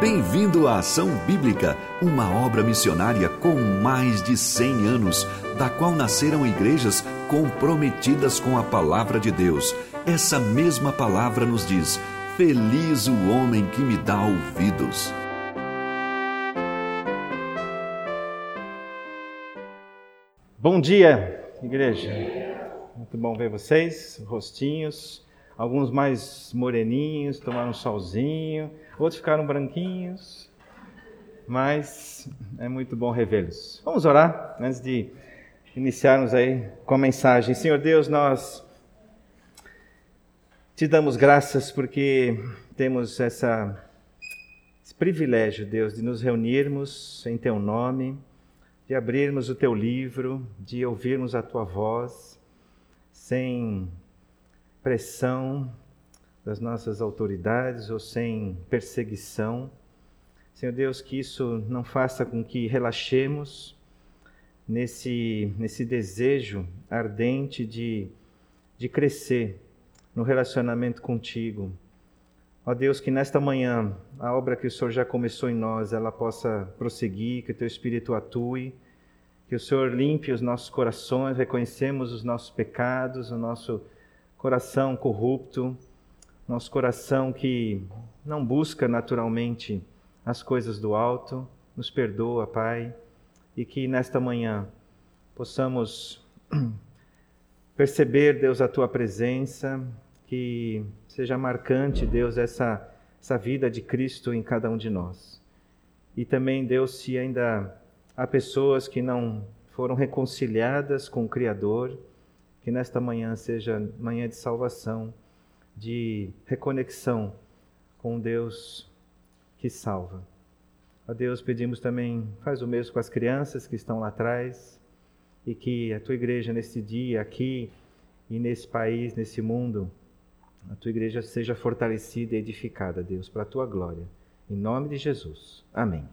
Bem-vindo à Ação Bíblica, uma obra missionária com mais de 100 anos, da qual nasceram igrejas comprometidas com a palavra de Deus. Essa mesma palavra nos diz: Feliz o homem que me dá ouvidos. Bom dia, igreja. Muito bom ver vocês, rostinhos, alguns mais moreninhos, tomaram um solzinho outros ficaram branquinhos, mas é muito bom revê-los. Vamos orar antes de iniciarmos aí com a mensagem. Senhor Deus, nós te damos graças porque temos essa, esse privilégio, Deus, de nos reunirmos em Teu nome, de abrirmos o Teu livro, de ouvirmos a Tua voz, sem pressão, das nossas autoridades ou sem perseguição. Senhor Deus, que isso não faça com que relaxemos nesse, nesse desejo ardente de, de crescer no relacionamento contigo. Ó Deus, que nesta manhã a obra que o Senhor já começou em nós, ela possa prosseguir, que o teu Espírito atue, que o Senhor limpe os nossos corações, reconhecemos os nossos pecados, o nosso coração corrupto, nosso coração que não busca naturalmente as coisas do alto, nos perdoa, Pai, e que nesta manhã possamos perceber, Deus, a tua presença, que seja marcante, Deus, essa, essa vida de Cristo em cada um de nós. E também, Deus, se ainda há pessoas que não foram reconciliadas com o Criador, que nesta manhã seja manhã de salvação de reconexão com Deus que salva. A Deus pedimos também, faz o mesmo com as crianças que estão lá atrás e que a tua igreja nesse dia, aqui e nesse país, nesse mundo, a tua igreja seja fortalecida e edificada, Deus, para a tua glória. Em nome de Jesus. Amém.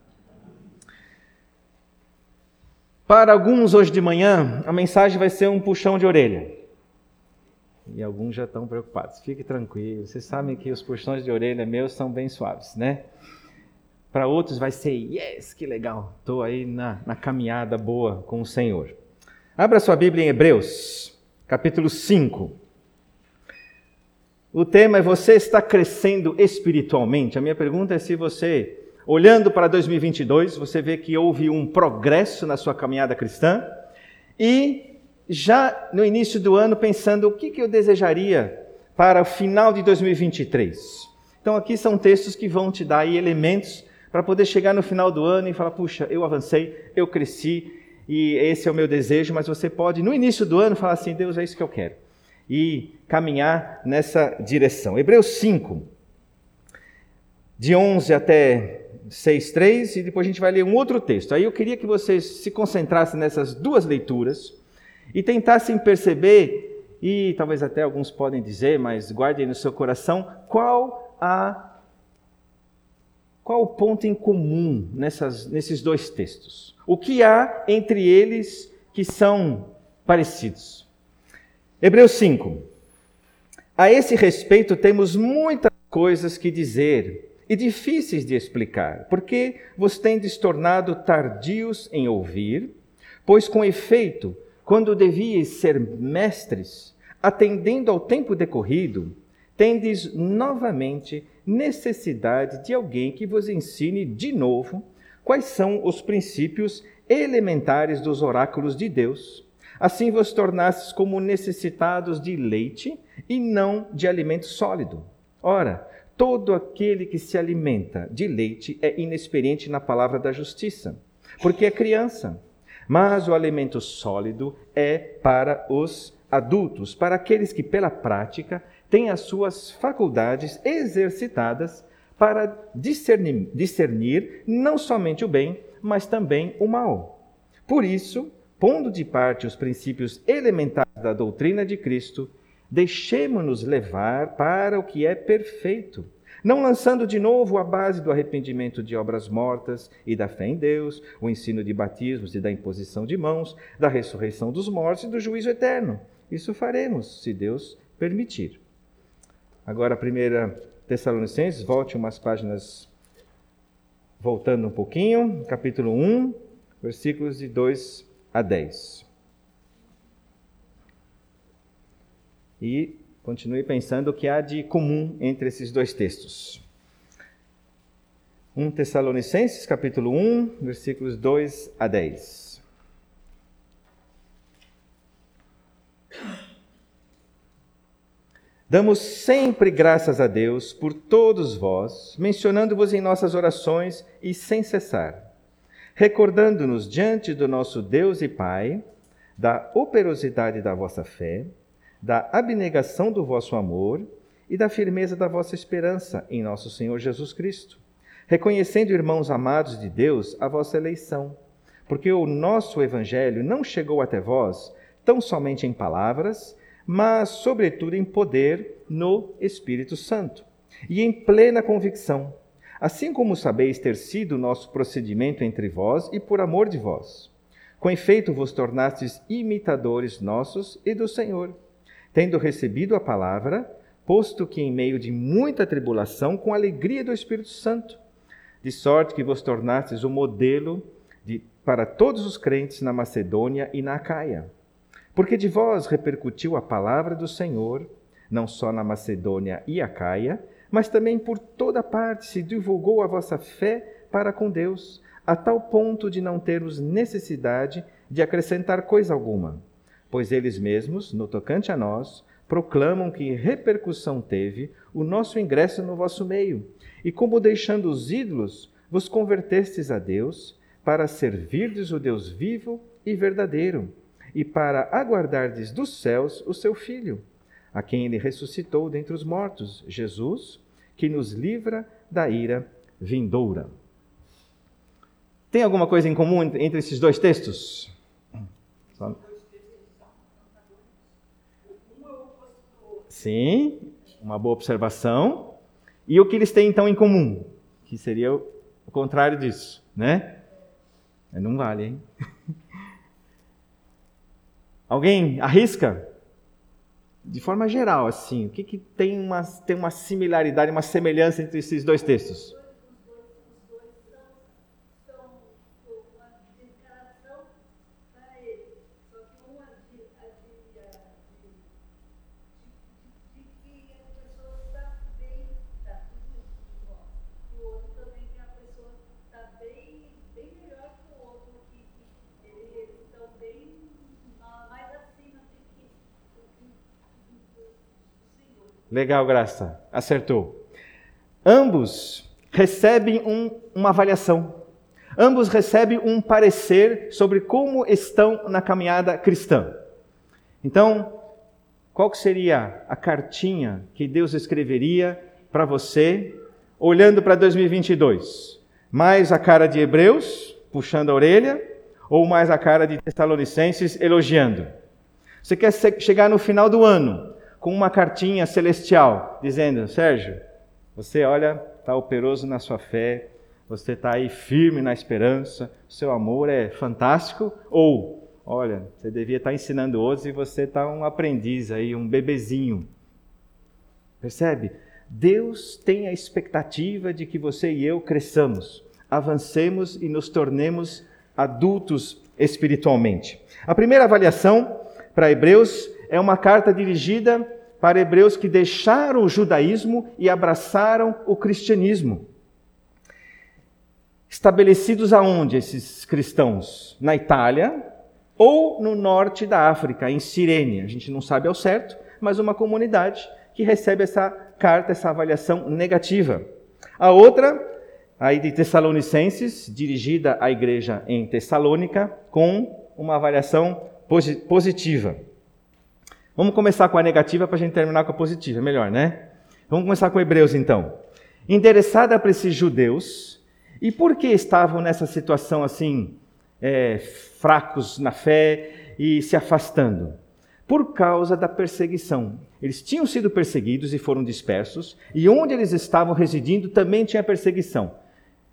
Para alguns hoje de manhã, a mensagem vai ser um puxão de orelha. E alguns já estão preocupados. Fique tranquilo, vocês sabem que os puxões de orelha meus são bem suaves, né? Para outros vai ser, yes, que legal, estou aí na, na caminhada boa com o Senhor. Abra sua Bíblia em Hebreus, capítulo 5. O tema é Você está crescendo espiritualmente? A minha pergunta é se você, olhando para 2022, você vê que houve um progresso na sua caminhada cristã e já no início do ano pensando o que, eu desejaria para o final de 2023. Então aqui são textos que vão te dar elementos para poder chegar no final do ano e falar, puxa, eu avancei, eu cresci e esse é o meu desejo, mas você pode no início do ano falar assim, Deus, é isso que eu quero. E caminhar nessa direção. Hebreus 5, de 11 até 6:3 e depois a gente vai ler um outro texto. Aí eu queria que vocês se concentrassem nessas duas leituras e tentassem perceber, e talvez até alguns podem dizer, mas guardem no seu coração, qual a qual o ponto em comum nessas, nesses dois textos? O que há entre eles que são parecidos? Hebreus 5. A esse respeito temos muitas coisas que dizer e difíceis de explicar, porque vos tendes tornado tardios em ouvir, pois com efeito quando devíeis ser mestres, atendendo ao tempo decorrido, tendes novamente necessidade de alguém que vos ensine de novo quais são os princípios elementares dos oráculos de Deus. Assim vos tornastes como necessitados de leite e não de alimento sólido. Ora, todo aquele que se alimenta de leite é inexperiente na palavra da justiça, porque é criança. Mas o alimento sólido é para os adultos, para aqueles que, pela prática, têm as suas faculdades exercitadas para discernir, discernir não somente o bem, mas também o mal. Por isso, pondo de parte os princípios elementares da doutrina de Cristo, deixemo-nos levar para o que é perfeito não lançando de novo a base do arrependimento de obras mortas e da fé em Deus, o ensino de batismos e da imposição de mãos, da ressurreição dos mortos e do juízo eterno. Isso faremos, se Deus permitir. Agora, a primeira Tessalonicenses, volte umas páginas voltando um pouquinho, capítulo 1, versículos de 2 a 10. E continue pensando o que há de comum entre esses dois textos. 1 Tessalonicenses, capítulo 1, versículos 2 a 10. Damos sempre graças a Deus por todos vós, mencionando-vos em nossas orações e sem cessar, recordando-nos diante do nosso Deus e Pai da operosidade da vossa fé, da abnegação do vosso amor e da firmeza da vossa esperança em nosso Senhor Jesus Cristo reconhecendo, irmãos amados de Deus, a vossa eleição, porque o nosso evangelho não chegou até vós tão somente em palavras, mas sobretudo em poder no Espírito Santo e em plena convicção, assim como sabeis ter sido nosso procedimento entre vós e por amor de vós. Com efeito vos tornastes imitadores nossos e do Senhor, tendo recebido a palavra, posto que em meio de muita tribulação, com alegria do Espírito Santo, de sorte que vos tornastes o um modelo de, para todos os crentes na Macedônia e na Acaia. Porque de vós repercutiu a palavra do Senhor, não só na Macedônia e Acaia, mas também por toda parte se divulgou a vossa fé para com Deus, a tal ponto de não termos necessidade de acrescentar coisa alguma. Pois eles mesmos, no tocante a nós, proclamam que repercussão teve o nosso ingresso no vosso meio e como deixando os ídolos, vos convertestes a Deus, para servirdes o Deus vivo e verdadeiro, e para aguardardes dos céus o seu Filho, a quem ele ressuscitou dentre os mortos, Jesus, que nos livra da ira vindoura. Tem alguma coisa em comum entre esses dois textos? Sim, uma boa observação. E o que eles têm então em comum? Que seria o contrário disso, né? Não vale, hein? Alguém arrisca? De forma geral, assim, o que, que tem, uma, tem uma similaridade, uma semelhança entre esses dois textos? Legal, Graça. Acertou. Ambos recebem um, uma avaliação. Ambos recebem um parecer sobre como estão na caminhada cristã. Então, qual seria a cartinha que Deus escreveria para você olhando para 2022? Mais a cara de Hebreus, puxando a orelha, ou mais a cara de Tessalonicenses, elogiando? Você quer chegar no final do ano com uma cartinha celestial dizendo: Sérgio, você olha, está operoso na sua fé, você está aí firme na esperança, seu amor é fantástico, ou olha, você devia estar tá ensinando outros e você está um aprendiz aí, um bebezinho. Percebe? Deus tem a expectativa de que você e eu cresçamos, avancemos e nos tornemos adultos espiritualmente. A primeira avaliação para Hebreus é uma carta dirigida para hebreus que deixaram o judaísmo e abraçaram o cristianismo. Estabelecidos aonde esses cristãos? Na Itália ou no norte da África, em Cirene. A gente não sabe ao certo, mas uma comunidade que recebe essa carta, essa avaliação negativa. A outra, aí de Tessalonicenses, dirigida à igreja em Tessalônica, com uma avaliação positiva. Vamos começar com a negativa para a gente terminar com a positiva, melhor, né? Vamos começar com Hebreus então. Endereçada para esses judeus, e por que estavam nessa situação assim, é, fracos na fé e se afastando? Por causa da perseguição. Eles tinham sido perseguidos e foram dispersos, e onde eles estavam residindo também tinha perseguição.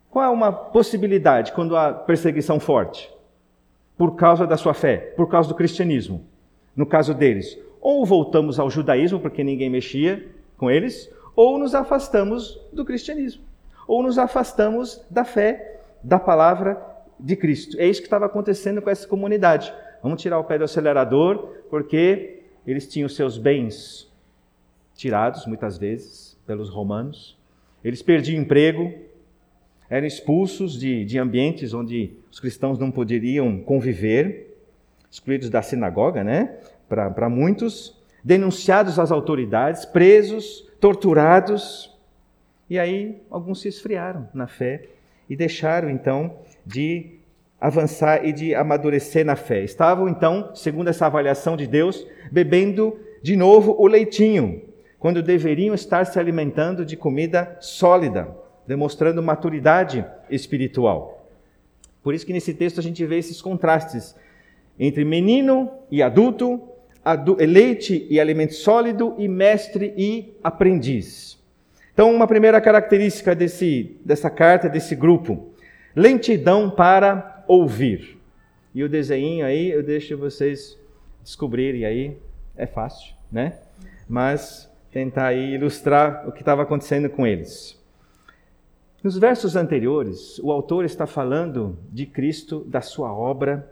Qual é uma possibilidade quando há perseguição forte? Por causa da sua fé, por causa do cristianismo. No caso deles, ou voltamos ao judaísmo, porque ninguém mexia com eles, ou nos afastamos do cristianismo. ou nos afastamos da fé, da palavra de Cristo. É isso que estava acontecendo com essa comunidade. Vamos tirar o pé do acelerador, porque eles tinham seus bens tirados, muitas vezes, pelos romanos. Eles perdiam emprego, eram expulsos de, de ambientes onde os cristãos não poderiam conviver, excluídos da sinagoga, né? Para muitos, denunciados às autoridades, presos, torturados. E aí alguns se esfriaram na fé e deixaram então de avançar e de amadurecer na fé. Estavam então, segundo essa avaliação de Deus, bebendo de novo o leitinho, quando deveriam estar se alimentando de comida sólida, demonstrando maturidade espiritual. Por isso que nesse texto a gente vê esses contrastes entre menino e adulto, leite e alimento sólido, e mestre e aprendiz. Então, uma primeira característica desse, dessa carta, desse grupo, lentidão para ouvir. E o desenho aí, eu deixo vocês descobrirem aí, é fácil, né? Mas tentar aí ilustrar o que estava acontecendo com eles. Nos versos anteriores, o autor está falando de Cristo, da sua obra,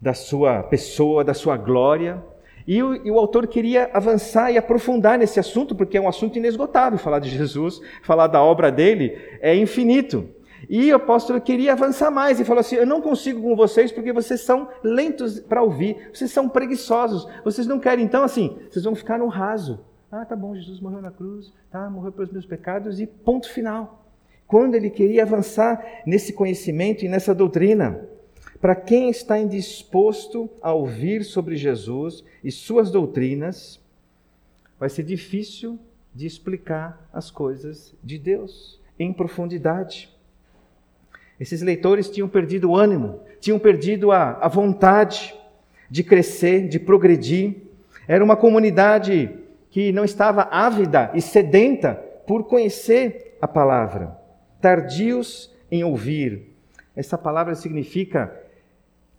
da sua pessoa, da sua glória. E o, e o, autor queria avançar e aprofundar nesse assunto, porque é um assunto inesgotável. Falar de Jesus, falar da obra dele, é infinito. E o apóstolo queria avançar mais e falou assim: Eu não consigo com vocês porque vocês são lentos para ouvir, vocês são preguiçosos, vocês não querem, então, assim, vocês vão ficar no raso. Ah, tá bom, Jesus morreu na cruz, tá, morreu pelos meus pecados e ponto final. Quando ele queria avançar nesse conhecimento e nessa doutrina. Para quem está indisposto a ouvir sobre Jesus e suas doutrinas, vai ser difícil de explicar as coisas de Deus em profundidade. Esses leitores tinham perdido o ânimo, tinham perdido a, a vontade de crescer, de progredir. Era uma comunidade que não estava ávida e sedenta por conhecer a palavra, tardios em ouvir. Essa palavra significa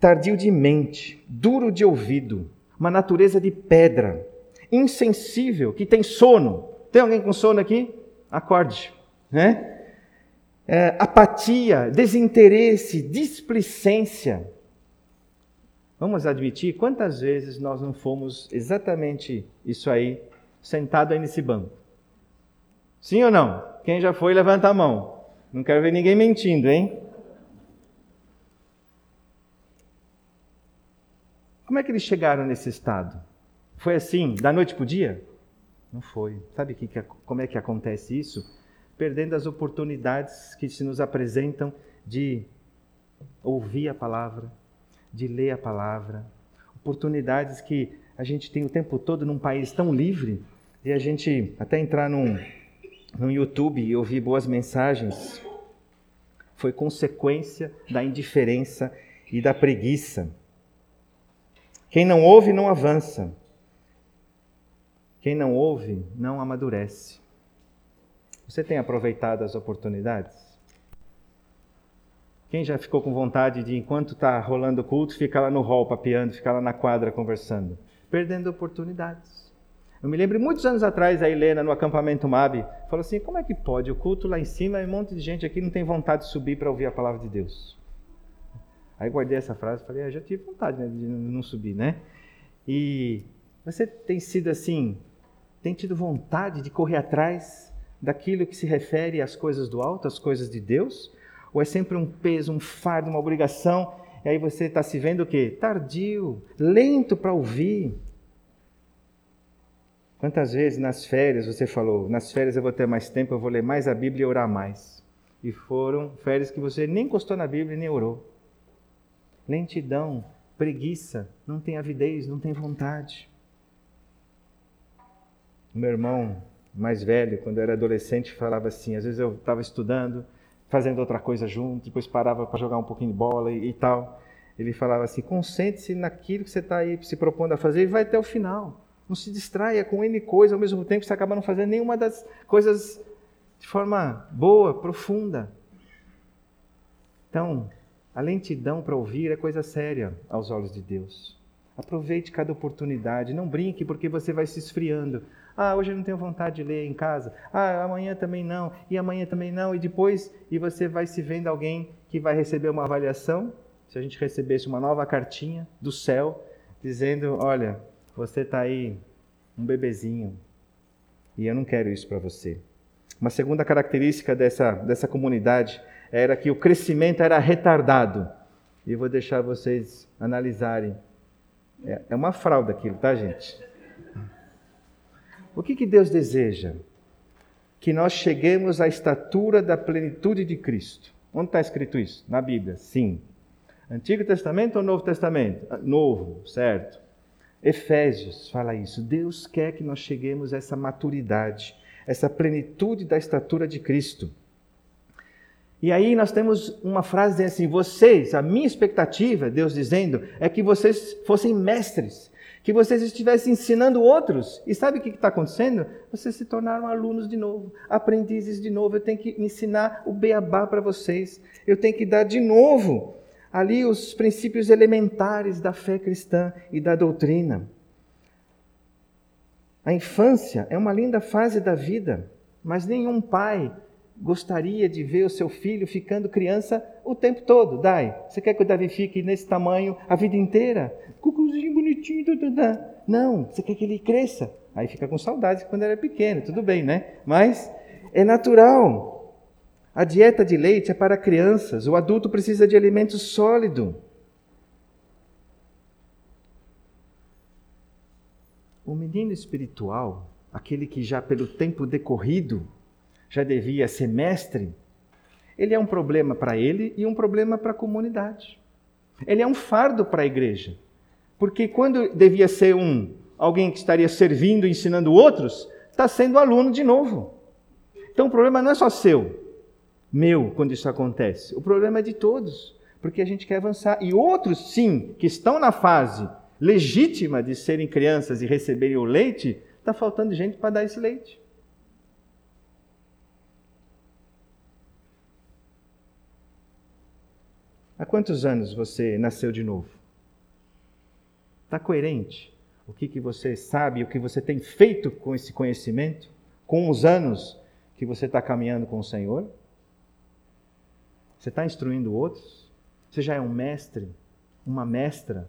tardio de mente, duro de ouvido, uma natureza de pedra, insensível, que tem sono. Tem alguém com sono aqui? Acorde, né? É, apatia, desinteresse, displicência. Vamos admitir quantas vezes nós não fomos exatamente isso aí, sentado aí nesse banco? Sim ou não? Quem já foi, levanta a mão. Não quero ver ninguém mentindo, hein? Como é que eles chegaram nesse estado? Foi assim, da noite para o dia? Não foi. Sabe que, que, como é que acontece isso? Perdendo as oportunidades que se nos apresentam de ouvir a palavra, de ler a palavra, oportunidades que a gente tem o tempo todo num país tão livre, e a gente até entrar num, no YouTube e ouvir boas mensagens, foi consequência da indiferença e da preguiça. Quem não ouve não avança. Quem não ouve não amadurece. Você tem aproveitado as oportunidades? Quem já ficou com vontade de, enquanto está rolando o culto, ficar lá no hall papeando, ficar lá na quadra conversando? Perdendo oportunidades. Eu me lembro muitos anos atrás, a Helena, no acampamento MAB, falou assim: como é que pode? O culto lá em cima e um monte de gente aqui não tem vontade de subir para ouvir a palavra de Deus. Aí guardei essa frase e falei, ah, já tive vontade né, de não subir, né? E você tem sido assim, tem tido vontade de correr atrás daquilo que se refere às coisas do alto, às coisas de Deus? Ou é sempre um peso, um fardo, uma obrigação? E aí você está se vendo o quê? Tardio, lento para ouvir. Quantas vezes nas férias você falou, nas férias eu vou ter mais tempo, eu vou ler mais a Bíblia e orar mais? E foram férias que você nem encostou na Bíblia e nem orou lentidão, preguiça, não tem avidez, não tem vontade. Meu irmão mais velho, quando eu era adolescente, falava assim: às vezes eu estava estudando, fazendo outra coisa junto, depois parava para jogar um pouquinho de bola e, e tal. Ele falava assim: concentre-se naquilo que você está aí se propondo a fazer e vai até o final. Não se distraia com N coisa ao mesmo tempo você acaba não fazendo nenhuma das coisas de forma boa, profunda. Então, a lentidão para ouvir é coisa séria aos olhos de Deus. Aproveite cada oportunidade, não brinque porque você vai se esfriando. Ah, hoje eu não tenho vontade de ler em casa. Ah, amanhã também não. E amanhã também não. E depois, e você vai se vendo alguém que vai receber uma avaliação. Se a gente recebesse uma nova cartinha do céu, dizendo: Olha, você está aí, um bebezinho, e eu não quero isso para você. Uma segunda característica dessa, dessa comunidade era que o crescimento era retardado. E vou deixar vocês analisarem. É, é uma fraude aquilo, tá, gente? O que, que Deus deseja? Que nós cheguemos à estatura da plenitude de Cristo. Onde está escrito isso? Na Bíblia, sim. Antigo Testamento ou Novo Testamento? Ah, novo, certo. Efésios fala isso. Deus quer que nós cheguemos a essa maturidade, essa plenitude da estatura de Cristo. E aí nós temos uma frase assim: vocês, a minha expectativa, Deus dizendo, é que vocês fossem mestres, que vocês estivessem ensinando outros. E sabe o que está acontecendo? Vocês se tornaram alunos de novo, aprendizes de novo. Eu tenho que ensinar o beabá para vocês. Eu tenho que dar de novo ali os princípios elementares da fé cristã e da doutrina. A infância é uma linda fase da vida, mas nenhum pai gostaria de ver o seu filho ficando criança o tempo todo. Dai, você quer que o Davi fique nesse tamanho a vida inteira? Cucuzinho bonitinho, tududã. Não, você quer que ele cresça. Aí fica com saudade quando era pequeno, tudo bem, né? Mas é natural. A dieta de leite é para crianças, o adulto precisa de alimento sólido. O menino espiritual, aquele que já pelo tempo decorrido já devia ser mestre, ele é um problema para ele e um problema para a comunidade. Ele é um fardo para a igreja. Porque quando devia ser um alguém que estaria servindo, ensinando outros, está sendo aluno de novo. Então o problema não é só seu, meu, quando isso acontece. O problema é de todos, porque a gente quer avançar. E outros, sim, que estão na fase legítima de serem crianças e receberem o leite, está faltando gente para dar esse leite. Há quantos anos você nasceu de novo? Está coerente? O que, que você sabe, o que você tem feito com esse conhecimento, com os anos que você está caminhando com o Senhor? Você está instruindo outros? Você já é um mestre, uma mestra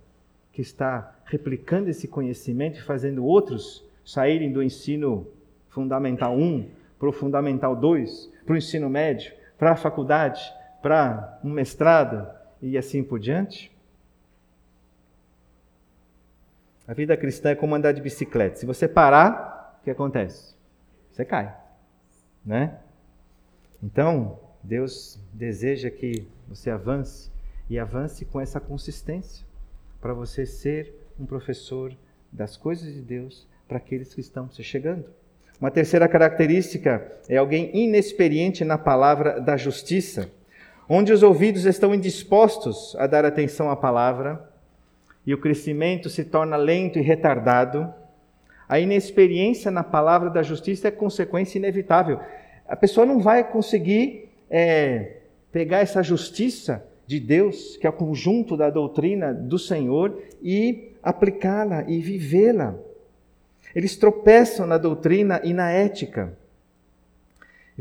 que está replicando esse conhecimento e fazendo outros saírem do ensino fundamental 1 para o fundamental 2, para o ensino médio, para a faculdade, para um mestrado, e assim por diante? A vida cristã é como andar de bicicleta. Se você parar, o que acontece? Você cai, né? Então, Deus deseja que você avance e avance com essa consistência para você ser um professor das coisas de Deus para aqueles que estão se chegando. Uma terceira característica é alguém inexperiente na palavra da justiça onde os ouvidos estão indispostos a dar atenção à palavra e o crescimento se torna lento e retardado, a inexperiência na palavra da justiça é consequência inevitável. A pessoa não vai conseguir é, pegar essa justiça de Deus, que é o conjunto da doutrina do Senhor, e aplicá-la e vivê-la. Eles tropeçam na doutrina e na ética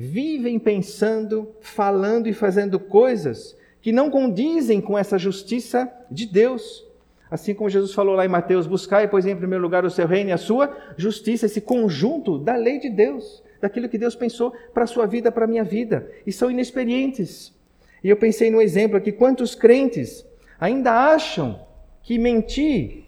vivem pensando, falando e fazendo coisas que não condizem com essa justiça de Deus. Assim como Jesus falou lá em Mateus: buscai, pois, em primeiro lugar o seu reino e a sua justiça, esse conjunto da lei de Deus, daquilo que Deus pensou para a sua vida, para a minha vida, e são inexperientes. E eu pensei no exemplo aqui: quantos crentes ainda acham que mentir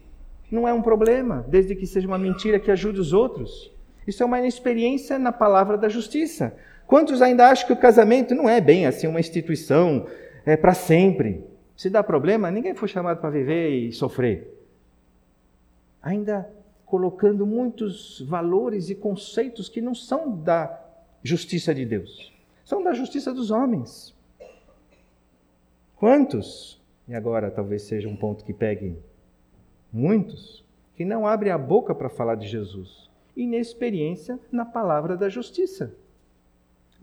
não é um problema, desde que seja uma mentira que ajude os outros? Isso é uma inexperiência na palavra da justiça. Quantos ainda acham que o casamento não é bem assim uma instituição é, para sempre? Se dá problema, ninguém foi chamado para viver e sofrer. Ainda colocando muitos valores e conceitos que não são da justiça de Deus, são da justiça dos homens. Quantos, e agora talvez seja um ponto que pegue muitos, que não abrem a boca para falar de Jesus, inexperiência na palavra da justiça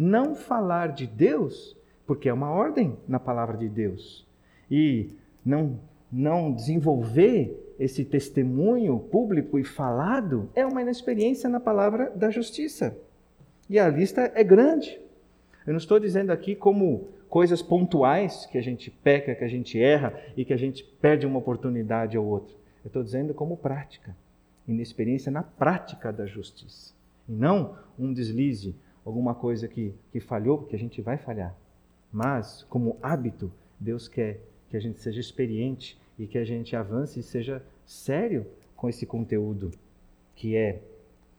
não falar de Deus, porque é uma ordem na palavra de Deus, e não, não desenvolver esse testemunho público e falado é uma inexperiência na palavra da justiça. E a lista é grande. Eu não estou dizendo aqui como coisas pontuais que a gente peca, que a gente erra e que a gente perde uma oportunidade ou outra. Eu estou dizendo como prática, inexperiência na prática da justiça. E não um deslize, alguma coisa que, que falhou, porque a gente vai falhar. Mas, como hábito, Deus quer que a gente seja experiente e que a gente avance e seja sério com esse conteúdo, que é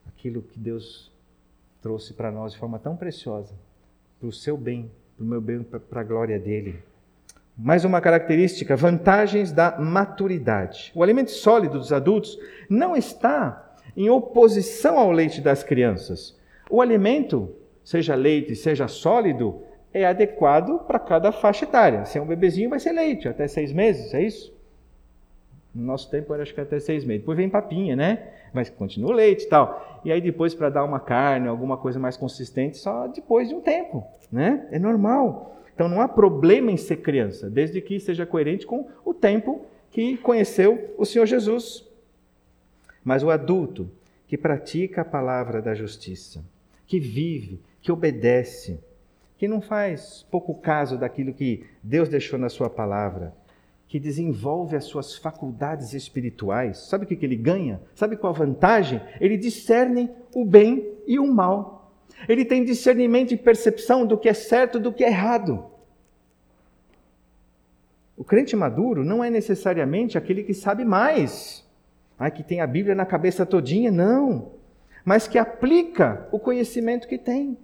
aquilo que Deus trouxe para nós de forma tão preciosa, para o seu bem, para o meu bem, para a glória dele. Mais uma característica: vantagens da maturidade. O alimento sólido dos adultos não está em oposição ao leite das crianças. O alimento, seja leite, seja sólido, é adequado para cada faixa etária. Se é um bebezinho, vai ser leite, até seis meses, é isso? No nosso tempo era acho que até seis meses. Depois vem papinha, né? Mas continua o leite e tal. E aí depois para dar uma carne, alguma coisa mais consistente, só depois de um tempo, né? É normal. Então não há problema em ser criança, desde que seja coerente com o tempo que conheceu o Senhor Jesus. Mas o adulto que pratica a palavra da justiça, que vive, que obedece, que não faz pouco caso daquilo que Deus deixou na sua palavra, que desenvolve as suas faculdades espirituais, sabe o que, ele ganha? Sabe qual a vantagem? Ele discerne o bem e o mal. Ele tem discernimento e percepção do que é certo do que é errado. O crente maduro não é necessariamente aquele que sabe mais, ah, que tem a Bíblia na cabeça todinha, não. Mas que aplica o conhecimento que tem.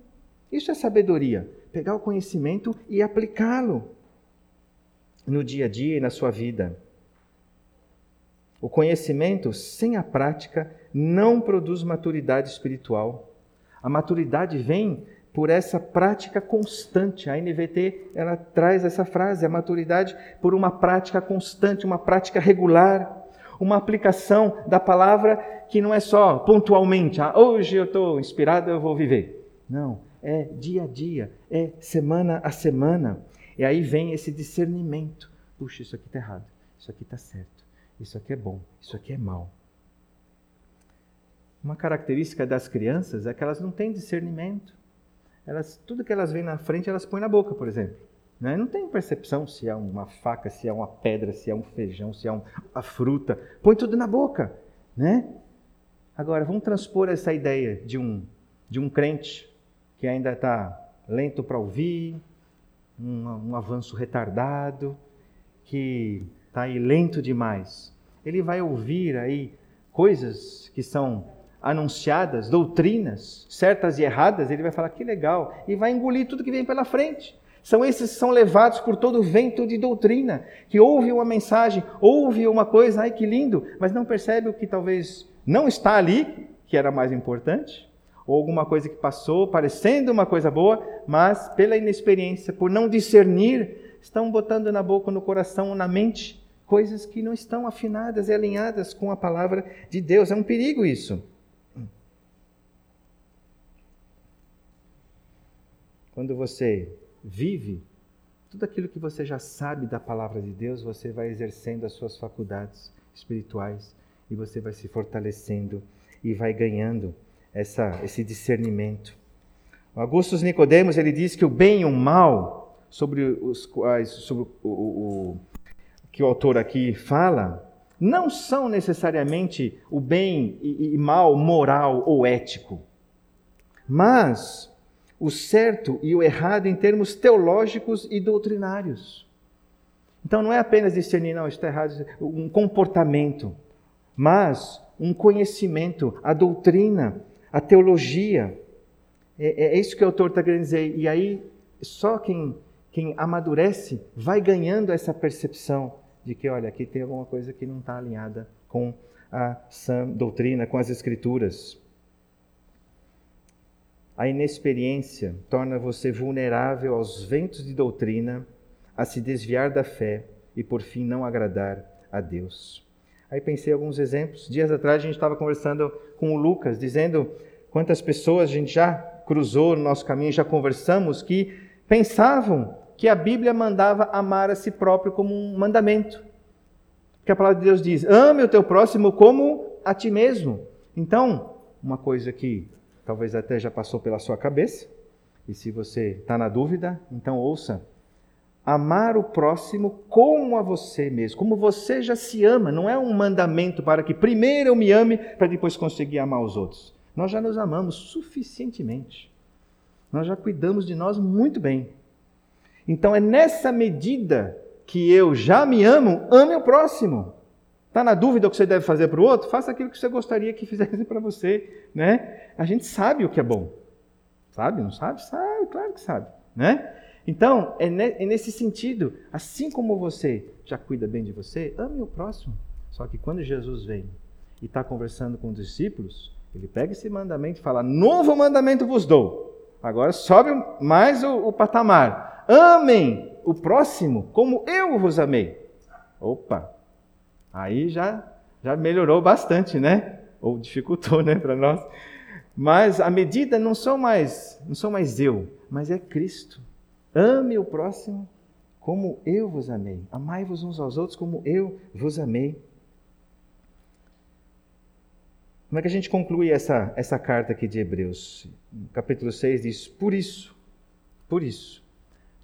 Isso é sabedoria. Pegar o conhecimento e aplicá-lo no dia a dia e na sua vida. O conhecimento sem a prática não produz maturidade espiritual. A maturidade vem por essa prática constante. A NVT ela traz essa frase, a maturidade por uma prática constante, uma prática regular, uma aplicação da palavra que não é só pontualmente, ah, hoje eu estou inspirado, eu vou viver. Não, é dia a dia, é semana a semana. E aí vem esse discernimento. Puxa, isso aqui está errado, isso aqui está certo, isso aqui é bom, isso aqui é mal. Uma característica das crianças é que elas não têm discernimento. Elas, tudo que elas veem na frente, elas põem na boca, por exemplo. Né? Não tem percepção se é uma faca, se é uma pedra, se é um feijão, se é um, uma fruta. Põe tudo na boca. Né? Agora, vamos transpor essa ideia de um, de um crente que ainda está lento para ouvir, um, um avanço retardado, que está aí lento demais. Ele vai ouvir aí coisas que são anunciadas, doutrinas certas e erradas, ele vai falar que legal e vai engolir tudo que vem pela frente. São esses que são levados por todo vento de doutrina, que ouve uma mensagem, ouve uma coisa, ai que lindo, mas não percebe o que talvez não está ali, que era mais importante, ou alguma coisa que passou parecendo uma coisa boa, mas pela inexperiência, por não discernir, estão botando na boca, no coração, na mente, coisas que não estão afinadas e alinhadas com a palavra de Deus. É um perigo isso. Quando você vive tudo aquilo que você já sabe da palavra de Deus, você vai exercendo as suas faculdades espirituais e você vai se fortalecendo e vai ganhando essa, esse discernimento. O Augustus Nicodemos ele diz que o bem e o mal, sobre, os, sobre o, o, o que o autor aqui fala, não são necessariamente o bem e, e mal moral ou ético, mas o certo e o errado em termos teológicos e doutrinários. Então não é apenas discernir, não, está errado, um comportamento, mas um conhecimento, a doutrina, a teologia. É, é isso que o autor está querendo dizer. E aí, só quem, quem amadurece vai ganhando essa percepção de que, olha, aqui tem alguma coisa que não está alinhada com a sã doutrina, com as escrituras. A inexperiência torna você vulnerável aos ventos de doutrina, a se desviar da fé e, por fim, não agradar a Deus. Aí pensei alguns exemplos. Dias atrás a gente estava conversando com o Lucas, dizendo quantas pessoas a gente já cruzou no nosso caminho, já conversamos, que pensavam que a Bíblia mandava amar a si próprio como um mandamento. que a palavra de Deus diz: ame o teu próximo como a ti mesmo. Então, uma coisa que talvez até já passou pela sua cabeça, e se você está na dúvida, então ouça. Amar o próximo como a você mesmo, como você já se ama, não é um mandamento para que primeiro eu me ame para depois conseguir amar os outros. Nós já nos amamos suficientemente. Nós já cuidamos de nós muito bem. Então é nessa medida que eu já me amo, ame o próximo. Está na dúvida o que você deve fazer para o outro? Faça aquilo que você gostaria que fizesse para você. Né? A gente sabe o que é bom. Sabe? Não sabe? Sabe, claro que sabe. Né? Então, é, é nesse sentido, assim como você já cuida bem de você, ame o próximo. Só que quando Jesus vem e está conversando com os discípulos, ele pega esse mandamento e fala: Novo mandamento vos dou. Agora sobe mais o, o patamar. Amem o próximo como eu vos amei. Opa! Aí já, já melhorou bastante, né? Ou dificultou, né, para nós. Mas a medida não sou mais, não sou mais eu, mas é Cristo. Ame o próximo como eu vos amei. Amai-vos uns aos outros como eu vos amei. Como é que a gente conclui essa, essa carta aqui de Hebreus? capítulo 6 diz: Por isso, por isso,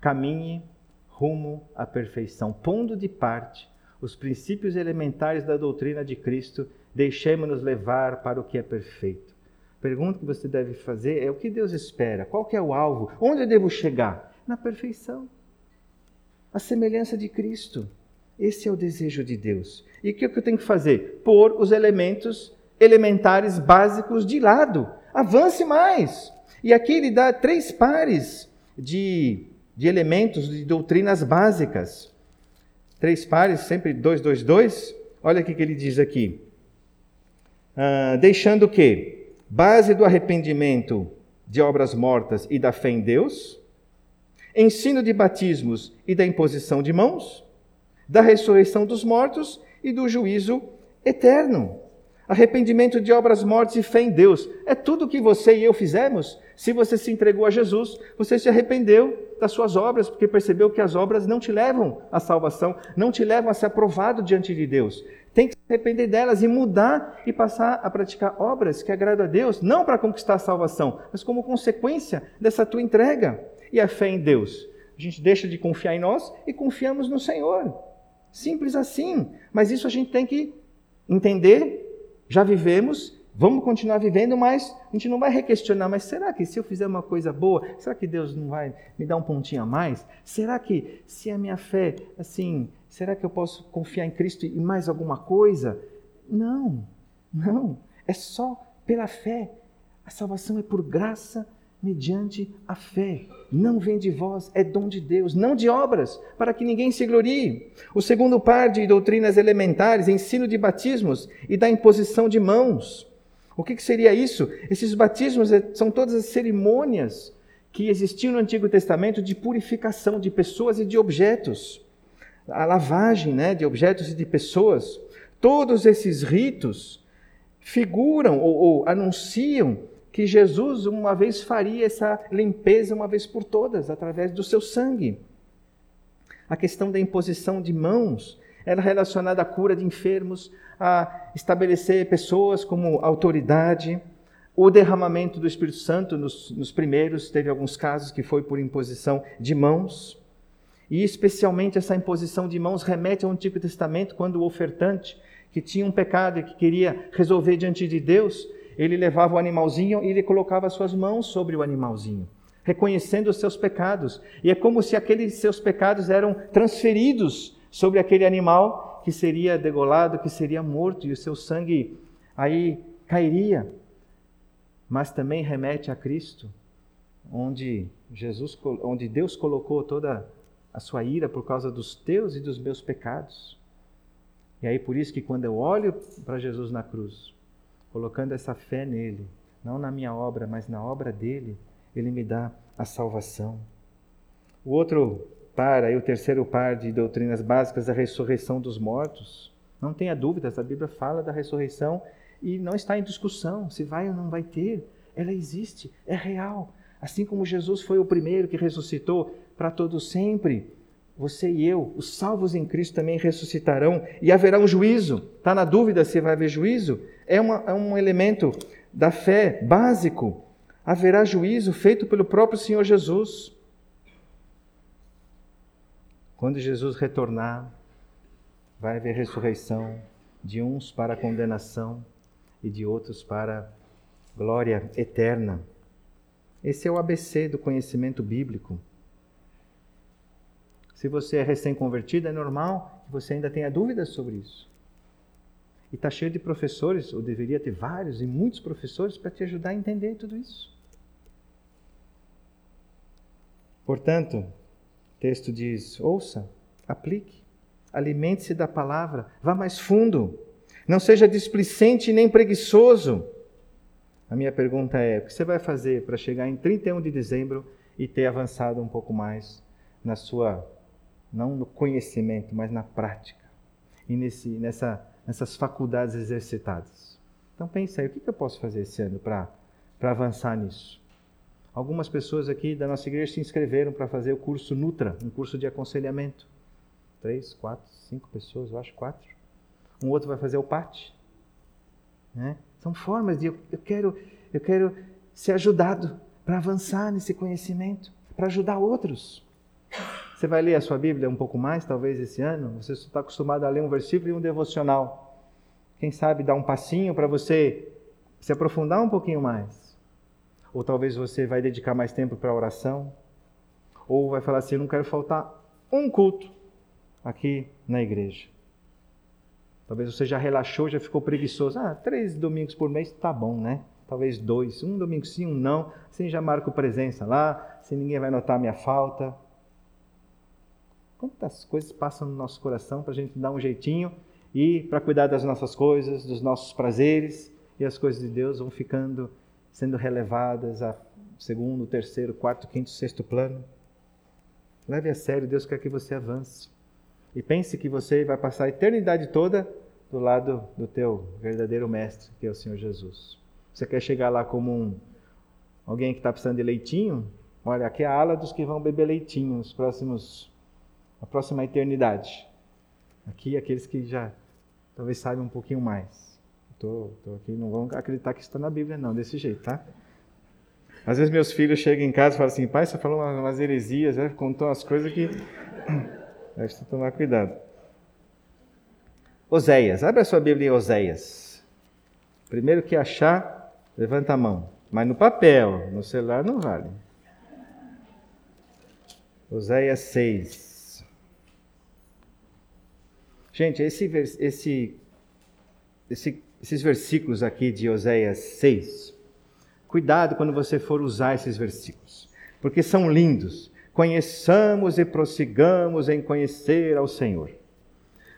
caminhe rumo à perfeição, pondo de parte os princípios elementares da doutrina de Cristo, deixemos-nos levar para o que é perfeito. A pergunta que você deve fazer é o que Deus espera? Qual é o alvo? Onde eu devo chegar? Na perfeição. A semelhança de Cristo. Esse é o desejo de Deus. E o que eu tenho que fazer? Pôr os elementos elementares básicos de lado. Avance mais. E aqui ele dá três pares de, de elementos, de doutrinas básicas. Três pares, sempre dois, dois, dois. Olha o que ele diz aqui. Ah, deixando o quê? Base do arrependimento de obras mortas e da fé em Deus, ensino de batismos e da imposição de mãos, da ressurreição dos mortos e do juízo eterno. Arrependimento de obras mortas e fé em Deus. É tudo o que você e eu fizemos. Se você se entregou a Jesus, você se arrependeu das suas obras, porque percebeu que as obras não te levam à salvação, não te levam a ser aprovado diante de Deus. Tem que se arrepender delas e mudar e passar a praticar obras que agradam a Deus, não para conquistar a salvação, mas como consequência dessa tua entrega. E a fé em Deus. A gente deixa de confiar em nós e confiamos no Senhor. Simples assim. Mas isso a gente tem que entender já vivemos, vamos continuar vivendo, mas a gente não vai requestionar. Mas será que se eu fizer uma coisa boa, será que Deus não vai me dar um pontinho a mais? Será que se a minha fé, assim, será que eu posso confiar em Cristo e mais alguma coisa? Não, não. É só pela fé. A salvação é por graça mediante a fé. Não vem de vós, é dom de Deus, não de obras, para que ninguém se glorie. O segundo par de doutrinas elementares, ensino de batismos e da imposição de mãos. O que, que seria isso? Esses batismos é, são todas as cerimônias que existiam no Antigo Testamento de purificação de pessoas e de objetos. A lavagem né, de objetos e de pessoas. Todos esses ritos figuram ou, ou anunciam que Jesus uma vez faria essa limpeza uma vez por todas, através do seu sangue. A questão da imposição de mãos era relacionada à cura de enfermos, a estabelecer pessoas como autoridade. O derramamento do Espírito Santo nos, nos primeiros, teve alguns casos que foi por imposição de mãos. E especialmente essa imposição de mãos remete ao Antigo Testamento, quando o ofertante, que tinha um pecado e que queria resolver diante de Deus, ele levava o animalzinho e ele colocava suas mãos sobre o animalzinho, reconhecendo os seus pecados. E é como se aqueles seus pecados eram transferidos sobre aquele animal que seria degolado, que seria morto, e o seu sangue aí cairia. Mas também remete a Cristo, onde Jesus, onde Deus colocou toda a sua ira por causa dos teus e dos meus pecados. E aí por isso que quando eu olho para Jesus na cruz, colocando essa fé nele, não na minha obra, mas na obra dele, ele me dá a salvação. O outro par, aí o terceiro par de doutrinas básicas, a ressurreição dos mortos. Não tenha dúvidas, a Bíblia fala da ressurreição e não está em discussão se vai ou não vai ter. Ela existe, é real. Assim como Jesus foi o primeiro que ressuscitou para todo sempre, você e eu, os salvos em Cristo também ressuscitarão e haverá um juízo. Está na dúvida se vai haver juízo? É, uma, é um elemento da fé básico. Haverá juízo feito pelo próprio Senhor Jesus. Quando Jesus retornar, vai haver ressurreição de uns para condenação e de outros para glória eterna. Esse é o ABC do conhecimento bíblico. Se você é recém-convertido, é normal que você ainda tenha dúvidas sobre isso. E está cheio de professores, ou deveria ter vários e muitos professores para te ajudar a entender tudo isso. Portanto, o texto diz: ouça, aplique, alimente-se da palavra, vá mais fundo, não seja displicente nem preguiçoso. A minha pergunta é: o que você vai fazer para chegar em 31 de dezembro e ter avançado um pouco mais na sua não no conhecimento, mas na prática e nesse, nessa, nessas faculdades exercitadas. Então pense aí, o que eu posso fazer esse ano para avançar nisso? Algumas pessoas aqui da nossa igreja se inscreveram para fazer o curso Nutra, um curso de aconselhamento. Três, quatro, cinco pessoas, eu acho quatro. Um outro vai fazer o PAT. Né? São formas de eu, quero eu quero ser ajudado para avançar nesse conhecimento, para ajudar outros. Você vai ler a sua Bíblia um pouco mais, talvez esse ano? Você está acostumado a ler um versículo e um devocional. Quem sabe dar um passinho para você se aprofundar um pouquinho mais. Ou talvez você vai dedicar mais tempo para a oração. Ou vai falar assim: não quero faltar um culto aqui na igreja. Talvez você já relaxou, já ficou preguiçoso. Ah, três domingos por mês tá bom, né? Talvez dois. Um domingo sim, um não. Assim já marco presença lá. Se ninguém vai notar minha falta. Quantas coisas passam no nosso coração para a gente dar um jeitinho e para cuidar das nossas coisas, dos nossos prazeres, e as coisas de Deus vão ficando, sendo relevadas a segundo, terceiro, quarto, quinto, sexto plano. Leve a sério, Deus quer que você avance. E pense que você vai passar a eternidade toda do lado do teu verdadeiro mestre, que é o Senhor Jesus. Você quer chegar lá como um alguém que está precisando de leitinho? Olha, aqui é a ala dos que vão beber leitinho nos próximos a próxima eternidade. Aqui, aqueles que já talvez saibam um pouquinho mais. Estou aqui, não vão acreditar que está na Bíblia, não, desse jeito, tá? Às vezes meus filhos chegam em casa e falam assim: pai, você falou umas heresias, né? contou umas coisas que. Deve tomar cuidado. Oséias, abre a sua Bíblia em Oséias. Primeiro que achar, levanta a mão. Mas no papel, no celular não vale. Oséias 6. Gente, esse, esse, esse, esses versículos aqui de Oséias 6, cuidado quando você for usar esses versículos, porque são lindos. Conheçamos e prossigamos em conhecer ao Senhor.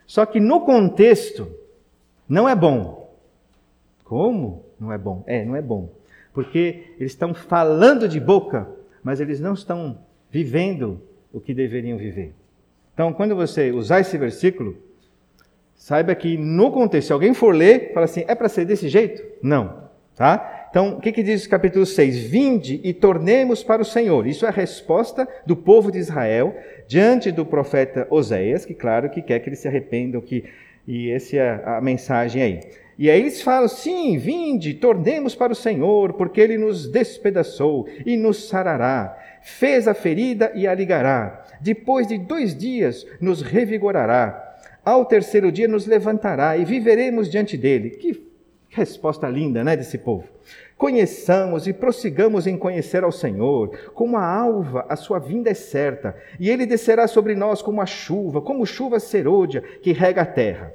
Só que no contexto, não é bom. Como não é bom? É, não é bom. Porque eles estão falando de boca, mas eles não estão vivendo o que deveriam viver. Então, quando você usar esse versículo, Saiba que no contexto, se alguém for ler, fala assim, é para ser desse jeito? Não. Tá? Então, o que, que diz o capítulo 6? Vinde e tornemos para o Senhor. Isso é a resposta do povo de Israel diante do profeta Oséias, que claro que quer que eles se arrependam, que, e essa é a mensagem aí. E aí eles falam: sim, vinde, tornemos para o Senhor, porque ele nos despedaçou e nos sarará, fez a ferida e a ligará. Depois de dois dias nos revigorará ao terceiro dia nos levantará e viveremos diante dele. Que resposta linda, né, desse povo. Conheçamos e prossigamos em conhecer ao Senhor. Como a alva, a sua vinda é certa, e ele descerá sobre nós como a chuva, como chuva serôdia que rega a terra.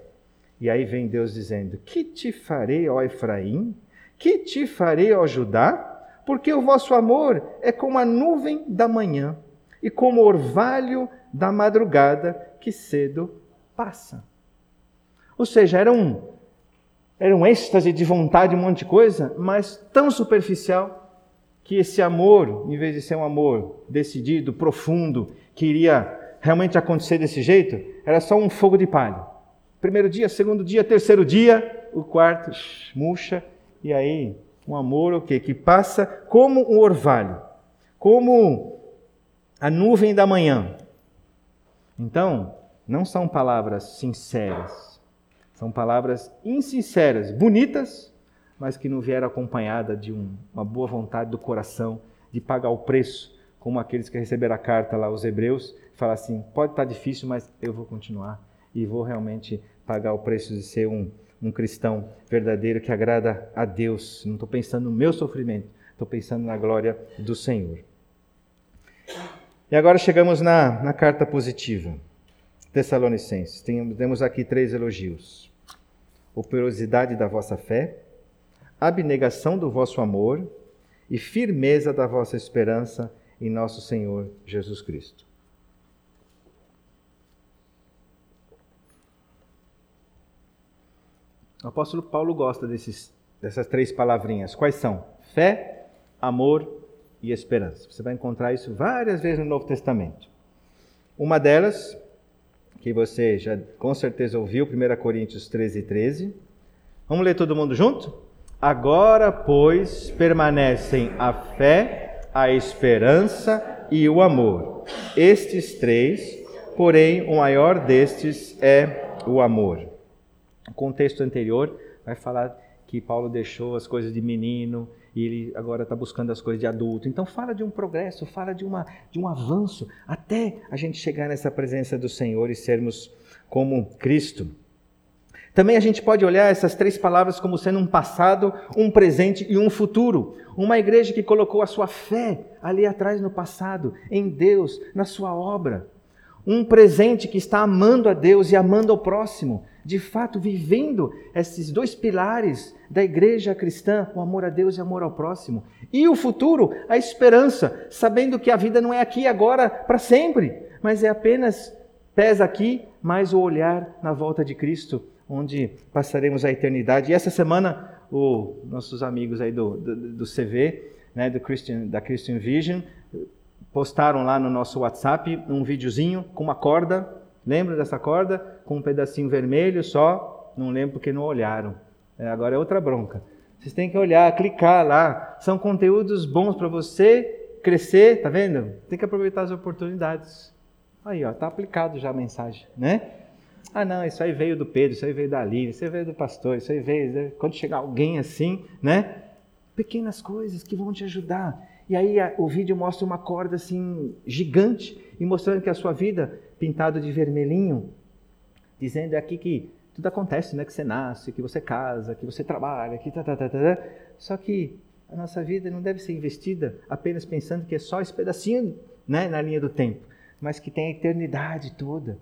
E aí vem Deus dizendo: Que te farei, ó Efraim? Que te farei, ó Judá? Porque o vosso amor é como a nuvem da manhã e como o orvalho da madrugada que cedo passa. Ou seja, era um, era um êxtase de vontade, um monte de coisa, mas tão superficial que esse amor, em vez de ser um amor decidido, profundo, que iria realmente acontecer desse jeito, era só um fogo de palha. Primeiro dia, segundo dia, terceiro dia, o quarto murcha, e aí um amor o quê? que passa como um orvalho, como a nuvem da manhã, Então, não são palavras sinceras, são palavras insinceras, bonitas, mas que não vieram acompanhada de um, uma boa vontade do coração de pagar o preço, como aqueles que receberam a carta lá, os hebreus, falar assim: pode estar difícil, mas eu vou continuar e vou realmente pagar o preço de ser um, um cristão verdadeiro que agrada a Deus. Não estou pensando no meu sofrimento, estou pensando na glória do Senhor. E agora chegamos na, na carta positiva. Tessalonicenses. Temos aqui três elogios: operosidade da vossa fé, abnegação do vosso amor e firmeza da vossa esperança em nosso Senhor Jesus Cristo. O apóstolo Paulo gosta desses, dessas três palavrinhas. Quais são? Fé, amor e esperança. Você vai encontrar isso várias vezes no Novo Testamento. Uma delas, que você já com certeza ouviu, 1 Coríntios 13, 13. Vamos ler todo mundo junto? Agora, pois, permanecem a fé, a esperança e o amor. Estes três, porém, o maior destes é o amor. O contexto anterior vai falar que Paulo deixou as coisas de menino e ele agora está buscando as coisas de adulto. Então fala de um progresso, fala de, uma, de um avanço até a gente chegar nessa presença do Senhor e sermos como Cristo. Também a gente pode olhar essas três palavras como sendo um passado, um presente e um futuro. Uma igreja que colocou a sua fé ali atrás no passado, em Deus, na sua obra. Um presente que está amando a Deus e amando ao próximo de fato vivendo esses dois pilares da igreja cristã, o amor a Deus e o amor ao próximo. E o futuro, a esperança, sabendo que a vida não é aqui agora para sempre, mas é apenas pés aqui, mais o olhar na volta de Cristo, onde passaremos a eternidade. E essa semana, os nossos amigos aí do, do, do CV, né, do Christian, da Christian Vision, postaram lá no nosso WhatsApp um videozinho com uma corda Lembra dessa corda? Com um pedacinho vermelho só? Não lembro porque não olharam. É, agora é outra bronca. Vocês têm que olhar, clicar lá. São conteúdos bons para você crescer, tá vendo? Tem que aproveitar as oportunidades. Aí, ó, tá aplicado já a mensagem, né? Ah, não, isso aí veio do Pedro, isso aí veio da Aline, isso aí veio do pastor, isso aí veio. Né? Quando chegar alguém assim, né? Pequenas coisas que vão te ajudar. E aí o vídeo mostra uma corda assim gigante e mostrando que a sua vida pintado de vermelhinho, dizendo aqui que tudo acontece, né? Que você nasce, que você casa, que você trabalha, que tá, tá, tá, tá, tá. Só que a nossa vida não deve ser investida apenas pensando que é só esse pedacinho, né, na linha do tempo, mas que tem a eternidade toda.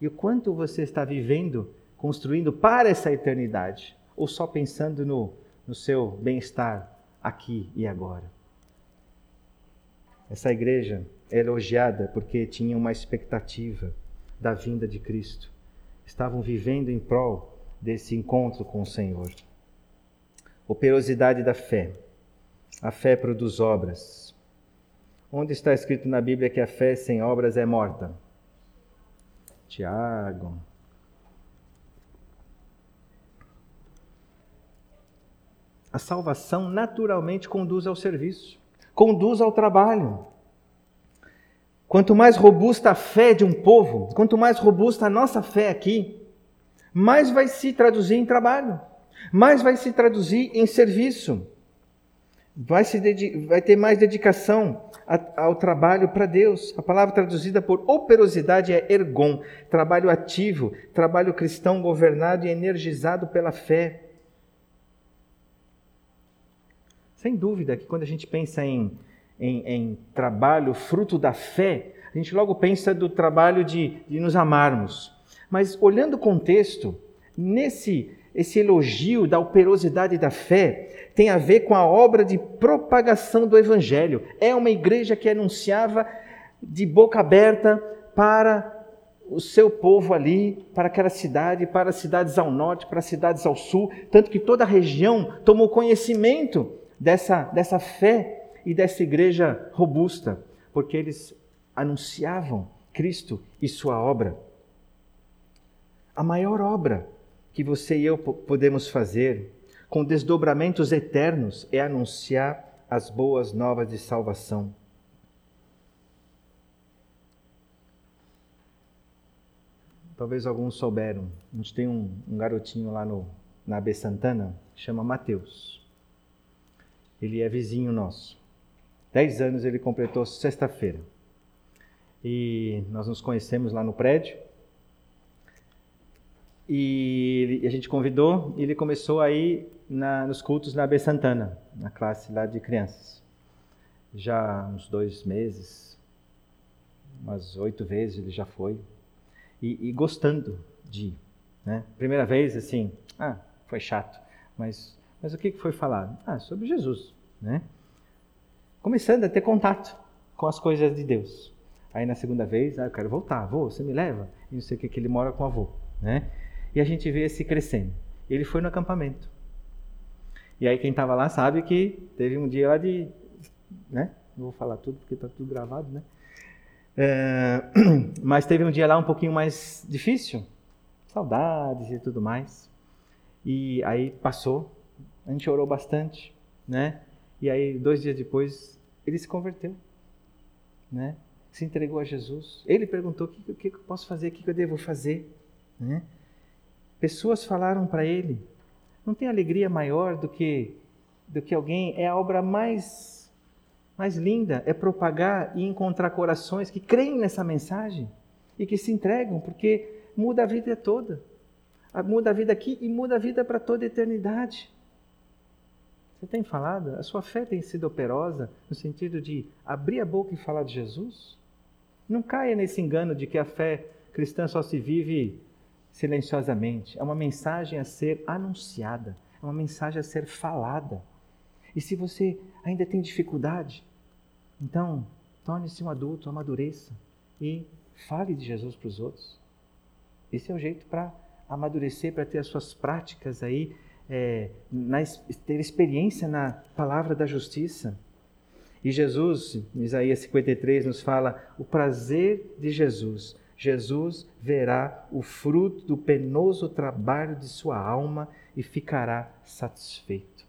E o quanto você está vivendo, construindo para essa eternidade, ou só pensando no, no seu bem-estar aqui e agora. Essa igreja elogiada porque tinham uma expectativa da vinda de Cristo. Estavam vivendo em prol desse encontro com o Senhor. Operosidade da fé. A fé produz obras. Onde está escrito na Bíblia que a fé sem obras é morta? Tiago. A salvação naturalmente conduz ao serviço, conduz ao trabalho. Quanto mais robusta a fé de um povo, quanto mais robusta a nossa fé aqui, mais vai se traduzir em trabalho, mais vai se traduzir em serviço, vai, se vai ter mais dedicação ao trabalho para Deus. A palavra traduzida por operosidade é ergon, trabalho ativo, trabalho cristão governado e energizado pela fé. Sem dúvida que quando a gente pensa em em, em trabalho, fruto da fé, a gente logo pensa do trabalho de, de nos amarmos. Mas olhando o contexto, nesse esse elogio da operosidade da fé tem a ver com a obra de propagação do evangelho. É uma igreja que anunciava de boca aberta para o seu povo ali, para aquela cidade, para as cidades ao norte, para as cidades ao sul, tanto que toda a região tomou conhecimento dessa, dessa fé e dessa igreja robusta, porque eles anunciavam Cristo e sua obra. A maior obra que você e eu podemos fazer, com desdobramentos eternos, é anunciar as boas novas de salvação. talvez alguns souberam. A gente tem um, um garotinho lá no, na B Santana, chama Mateus. Ele é vizinho nosso. Dez anos ele completou sexta-feira. E nós nos conhecemos lá no prédio. E a gente convidou e ele começou aí na, nos cultos na B Santana, na classe lá de crianças. Já uns dois meses, umas oito vezes ele já foi. E, e gostando de ir. Né? Primeira vez, assim, ah, foi chato. Mas, mas o que foi falado? Ah, sobre Jesus. Né? Começando a ter contato com as coisas de Deus. Aí na segunda vez, ah, eu quero voltar, avô, você me leva? E não sei o que, que ele mora com o avô. Né? E a gente vê esse crescendo. Ele foi no acampamento. E aí quem estava lá sabe que teve um dia lá de, né? Não vou falar tudo porque está tudo gravado, né? É, mas teve um dia lá um pouquinho mais difícil, saudades e tudo mais. E aí passou, a gente orou bastante, né? E aí dois dias depois ele se converteu, né? Se entregou a Jesus. Ele perguntou: o que, que eu posso fazer? O que eu devo fazer? Né? Pessoas falaram para ele: não tem alegria maior do que do que alguém é a obra mais mais linda é propagar e encontrar corações que creem nessa mensagem e que se entregam, porque muda a vida toda. Muda a vida aqui e muda a vida para toda a eternidade. Você tem falado? A sua fé tem sido operosa no sentido de abrir a boca e falar de Jesus? Não caia nesse engano de que a fé cristã só se vive silenciosamente. É uma mensagem a ser anunciada, é uma mensagem a ser falada. E se você ainda tem dificuldade, então torne-se um adulto, amadureça e fale de Jesus para os outros. Esse é o jeito para amadurecer, para ter as suas práticas aí, é, na, ter experiência na palavra da justiça. E Jesus, Isaías 53, nos fala o prazer de Jesus Jesus verá o fruto do penoso trabalho de sua alma e ficará satisfeito.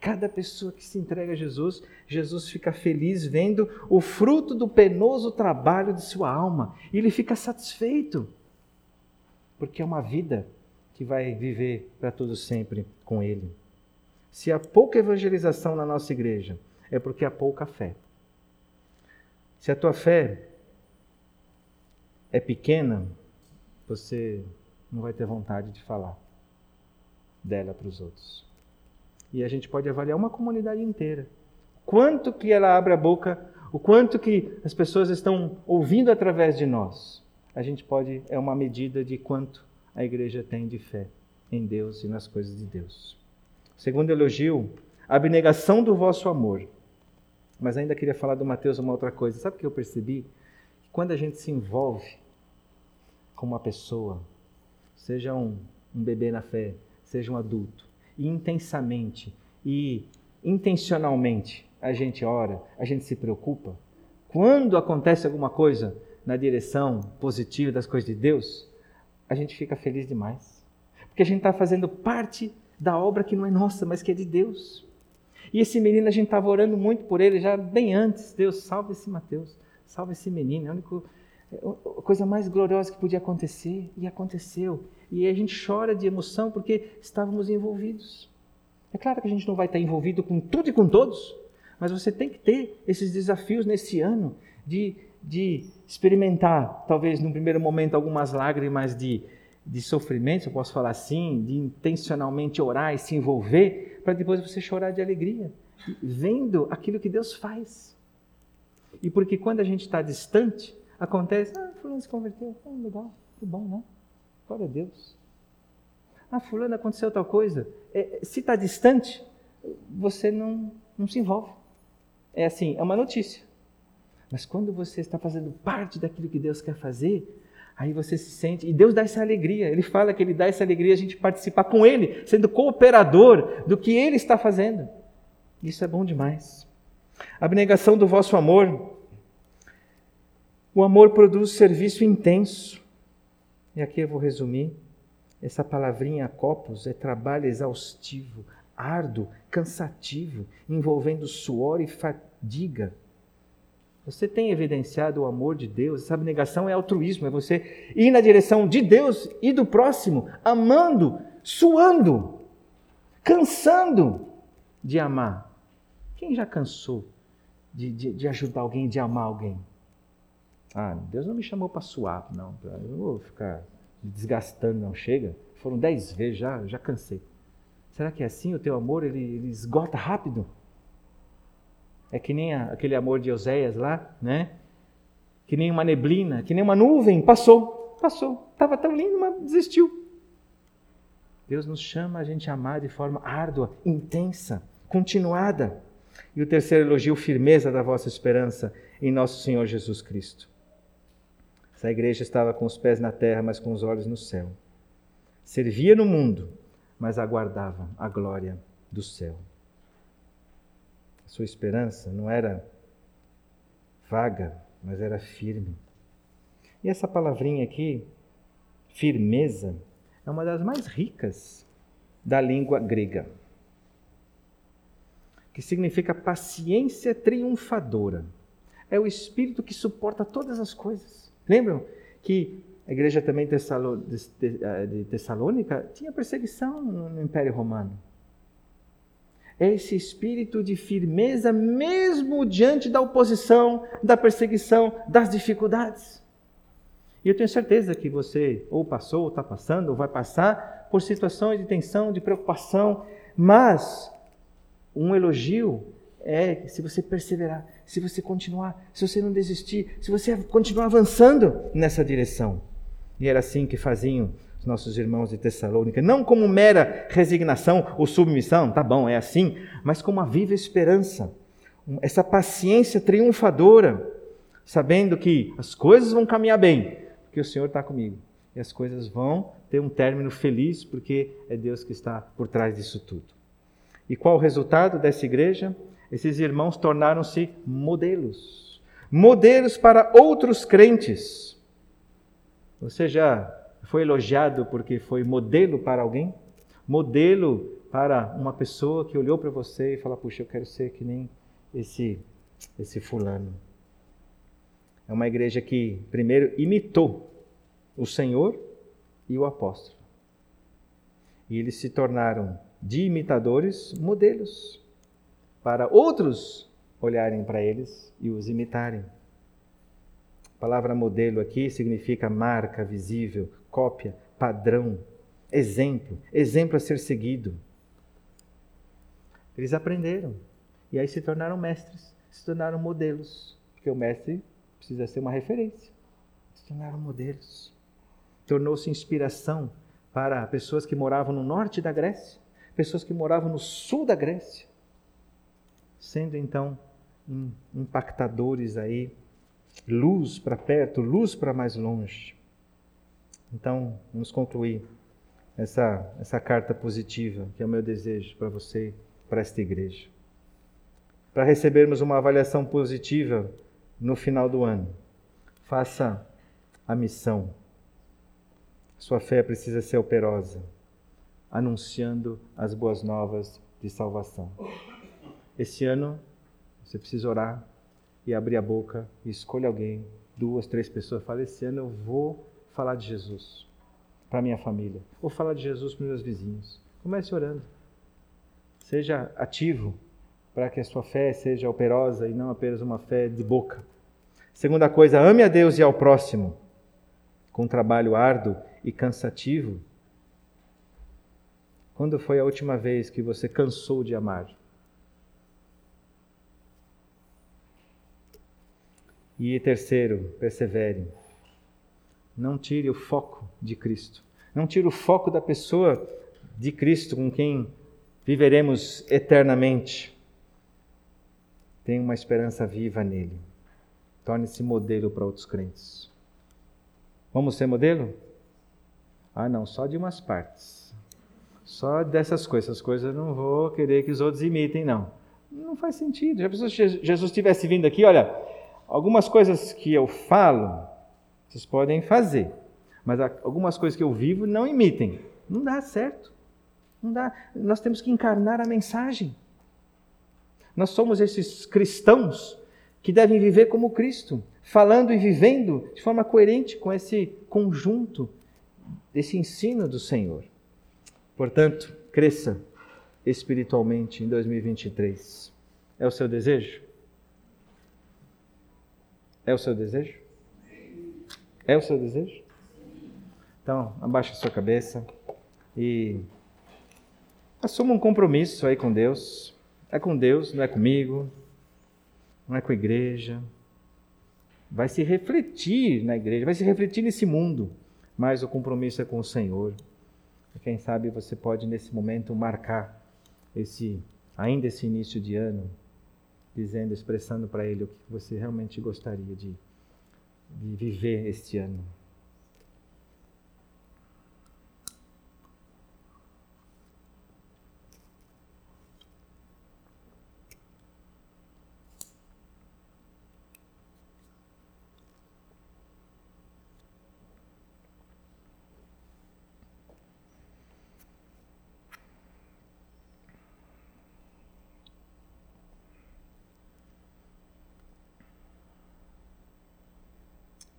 Cada pessoa que se entrega a Jesus, Jesus fica feliz vendo o fruto do penoso trabalho de sua alma e ele fica satisfeito, porque é uma vida que vai viver para todo sempre com Ele. Se há pouca evangelização na nossa igreja, é porque há pouca fé. Se a tua fé é pequena, você não vai ter vontade de falar dela para os outros. E a gente pode avaliar uma comunidade inteira. Quanto que ela abre a boca, o quanto que as pessoas estão ouvindo através de nós. A gente pode, é uma medida de quanto a igreja tem de fé em Deus e nas coisas de Deus. Segundo elogio, a abnegação do vosso amor. Mas ainda queria falar do Mateus uma outra coisa. Sabe o que eu percebi? quando a gente se envolve com uma pessoa, seja um, um bebê na fé, seja um adulto, e intensamente e intencionalmente a gente ora, a gente se preocupa, quando acontece alguma coisa na direção positiva das coisas de Deus, a gente fica feliz demais. Porque a gente está fazendo parte da obra que não é nossa, mas que é de Deus. E esse menino, a gente estava orando muito por ele já bem antes. Deus, salve esse Mateus. Salva esse menino, é a única a coisa mais gloriosa que podia acontecer, e aconteceu. E a gente chora de emoção porque estávamos envolvidos. É claro que a gente não vai estar envolvido com tudo e com todos, mas você tem que ter esses desafios nesse ano de, de experimentar, talvez num primeiro momento, algumas lágrimas de, de sofrimento, se eu posso falar assim, de intencionalmente orar e se envolver, para depois você chorar de alegria, vendo aquilo que Deus faz. E porque quando a gente está distante, acontece, ah, fulano se converteu, ah, legal, que bom, né? Glória a Deus. Ah, fulano aconteceu tal coisa. É, se está distante, você não, não se envolve. É assim, é uma notícia. Mas quando você está fazendo parte daquilo que Deus quer fazer, aí você se sente, e Deus dá essa alegria. Ele fala que Ele dá essa alegria a gente participar com Ele, sendo cooperador do que Ele está fazendo. Isso é bom demais. Abnegação do vosso amor. O amor produz serviço intenso. E aqui eu vou resumir. Essa palavrinha copos é trabalho exaustivo, árduo, cansativo, envolvendo suor e fadiga. Você tem evidenciado o amor de Deus? Essa abnegação é altruísmo, é você ir na direção de Deus e do próximo, amando, suando, cansando de amar. Quem já cansou de, de, de ajudar alguém, de amar alguém? Ah, Deus não me chamou para suar, não. Eu não vou ficar desgastando, não. Chega. Foram dez vezes já, já cansei. Será que é assim o teu amor? Ele, ele esgota rápido? É que nem a, aquele amor de Oséias lá, né? Que nem uma neblina, que nem uma nuvem. Passou, passou. Estava tão lindo, mas desistiu. Deus nos chama a gente a amar de forma árdua, intensa, continuada. E o terceiro elogio, firmeza da vossa esperança em nosso Senhor Jesus Cristo. Essa igreja estava com os pés na terra, mas com os olhos no céu. Servia no mundo, mas aguardava a glória do céu. Sua esperança não era vaga, mas era firme. E essa palavrinha aqui, firmeza, é uma das mais ricas da língua grega, que significa paciência triunfadora. É o espírito que suporta todas as coisas. Lembram que a igreja também de Tessalônica tinha perseguição no Império Romano. É esse espírito de firmeza, mesmo diante da oposição, da perseguição, das dificuldades. E eu tenho certeza que você ou passou, ou está passando, ou vai passar por situações de tensão, de preocupação, mas um elogio é se você perseverar, se você continuar, se você não desistir, se você continuar avançando nessa direção. E era assim que faziam os nossos irmãos de Tessalônica, não como mera resignação ou submissão, tá bom, é assim, mas com uma viva esperança, essa paciência triunfadora, sabendo que as coisas vão caminhar bem, porque o Senhor está comigo, e as coisas vão ter um término feliz, porque é Deus que está por trás disso tudo. E qual o resultado dessa igreja? Esses irmãos tornaram-se modelos modelos para outros crentes. Você já foi elogiado porque foi modelo para alguém? Modelo para uma pessoa que olhou para você e falou: Puxa, eu quero ser que nem esse, esse fulano. É uma igreja que, primeiro, imitou o Senhor e o apóstolo. E eles se tornaram de imitadores modelos para outros olharem para eles e os imitarem. A palavra modelo aqui significa marca visível, cópia, padrão, exemplo, exemplo a ser seguido. Eles aprenderam e aí se tornaram mestres, se tornaram modelos, porque o mestre precisa ser uma referência. Se tornaram modelos. Tornou-se inspiração para pessoas que moravam no norte da Grécia, pessoas que moravam no sul da Grécia, sendo então impactadores aí luz para perto, luz para mais longe. Então, vamos concluir essa, essa carta positiva, que é o meu desejo para você, para esta igreja. Para recebermos uma avaliação positiva no final do ano, faça a missão. Sua fé precisa ser operosa, anunciando as boas novas de salvação. Esse ano, você precisa orar e abrir a boca e escolha alguém, duas, três pessoas, fala, esse ano eu vou falar de Jesus para minha família, vou falar de Jesus para meus vizinhos. Comece orando. Seja ativo para que a sua fé seja operosa e não apenas uma fé de boca. Segunda coisa, ame a Deus e ao próximo com trabalho árduo e cansativo. Quando foi a última vez que você cansou de amar? E terceiro, persevere. Não tire o foco de Cristo. Não tire o foco da pessoa de Cristo com quem viveremos eternamente. Tenha uma esperança viva nele. Torne-se modelo para outros crentes. Vamos ser modelo? Ah, não, só de umas partes. Só dessas coisas. Coisas eu não vou querer que os outros imitem, não. Não faz sentido. Já pensou se Jesus tivesse vindo aqui, olha, Algumas coisas que eu falo, vocês podem fazer, mas algumas coisas que eu vivo não imitem. Não dá certo. Não dá. Nós temos que encarnar a mensagem. Nós somos esses cristãos que devem viver como Cristo, falando e vivendo de forma coerente com esse conjunto desse ensino do Senhor. Portanto, cresça espiritualmente em 2023. É o seu desejo? É o seu desejo? É o seu desejo? Então, abaixe a sua cabeça e assuma um compromisso aí com Deus. É com Deus, não é comigo, não é com a igreja. Vai se refletir na igreja, vai se refletir nesse mundo, mas o compromisso é com o Senhor. E quem sabe você pode nesse momento marcar esse ainda esse início de ano dizendo, expressando para ele o que você realmente gostaria de, de viver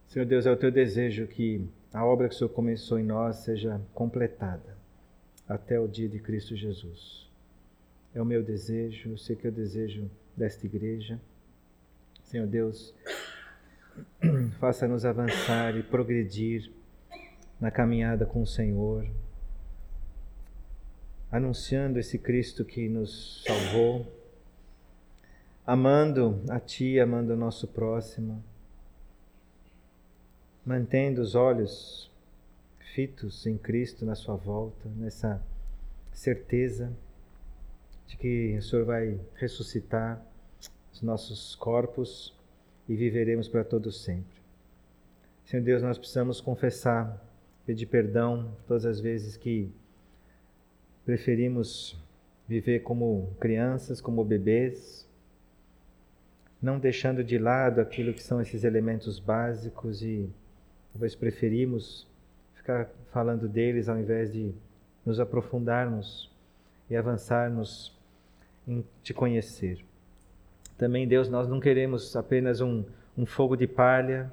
Senhor Deus, é o teu desejo que a obra que o Senhor começou em nós seja completada até o dia de Cristo Jesus. É o meu desejo, eu sei que é o desejo desta igreja. Senhor Deus, faça-nos avançar e progredir na caminhada com o Senhor, anunciando esse Cristo que nos salvou, amando a Ti, amando o nosso próximo mantendo os olhos fitos em Cristo na sua volta, nessa certeza de que o Senhor vai ressuscitar os nossos corpos e viveremos para todos sempre. Senhor Deus, nós precisamos confessar, pedir perdão todas as vezes que preferimos viver como crianças, como bebês, não deixando de lado aquilo que são esses elementos básicos e Talvez preferimos ficar falando deles ao invés de nos aprofundarmos e avançarmos em te conhecer. Também, Deus, nós não queremos apenas um, um fogo de palha,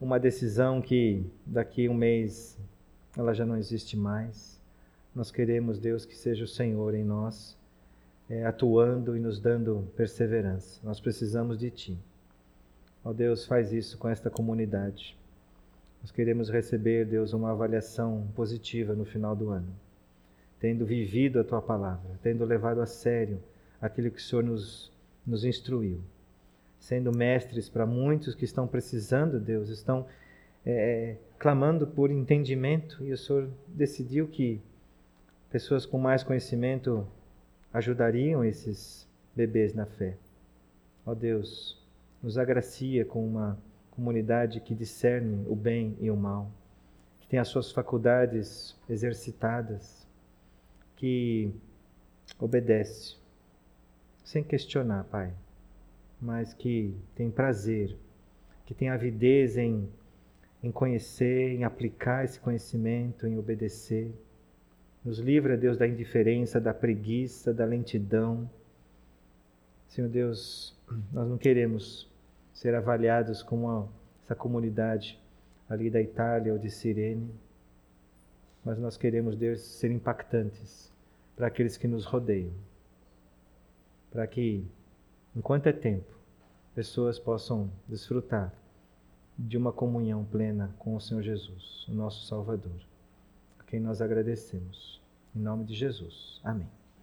uma decisão que daqui um mês ela já não existe mais. Nós queremos, Deus, que seja o Senhor em nós, é, atuando e nos dando perseverança. Nós precisamos de Ti. Ó Deus, faz isso com esta comunidade. Nós queremos receber, Deus, uma avaliação positiva no final do ano, tendo vivido a tua palavra, tendo levado a sério aquilo que o Senhor nos, nos instruiu, sendo mestres para muitos que estão precisando, Deus, estão é, é, clamando por entendimento e o Senhor decidiu que pessoas com mais conhecimento ajudariam esses bebês na fé. Ó Deus, nos agracia com uma comunidade que discerne o bem e o mal, que tem as suas faculdades exercitadas, que obedece, sem questionar, Pai, mas que tem prazer, que tem avidez em, em conhecer, em aplicar esse conhecimento, em obedecer. Nos livra, Deus, da indiferença, da preguiça, da lentidão. Senhor Deus, nós não queremos ser avaliados como essa comunidade ali da Itália ou de Cirene, mas nós queremos, Deus, ser impactantes para aqueles que nos rodeiam, para que, enquanto é tempo, pessoas possam desfrutar de uma comunhão plena com o Senhor Jesus, o nosso Salvador, a quem nós agradecemos. Em nome de Jesus. Amém.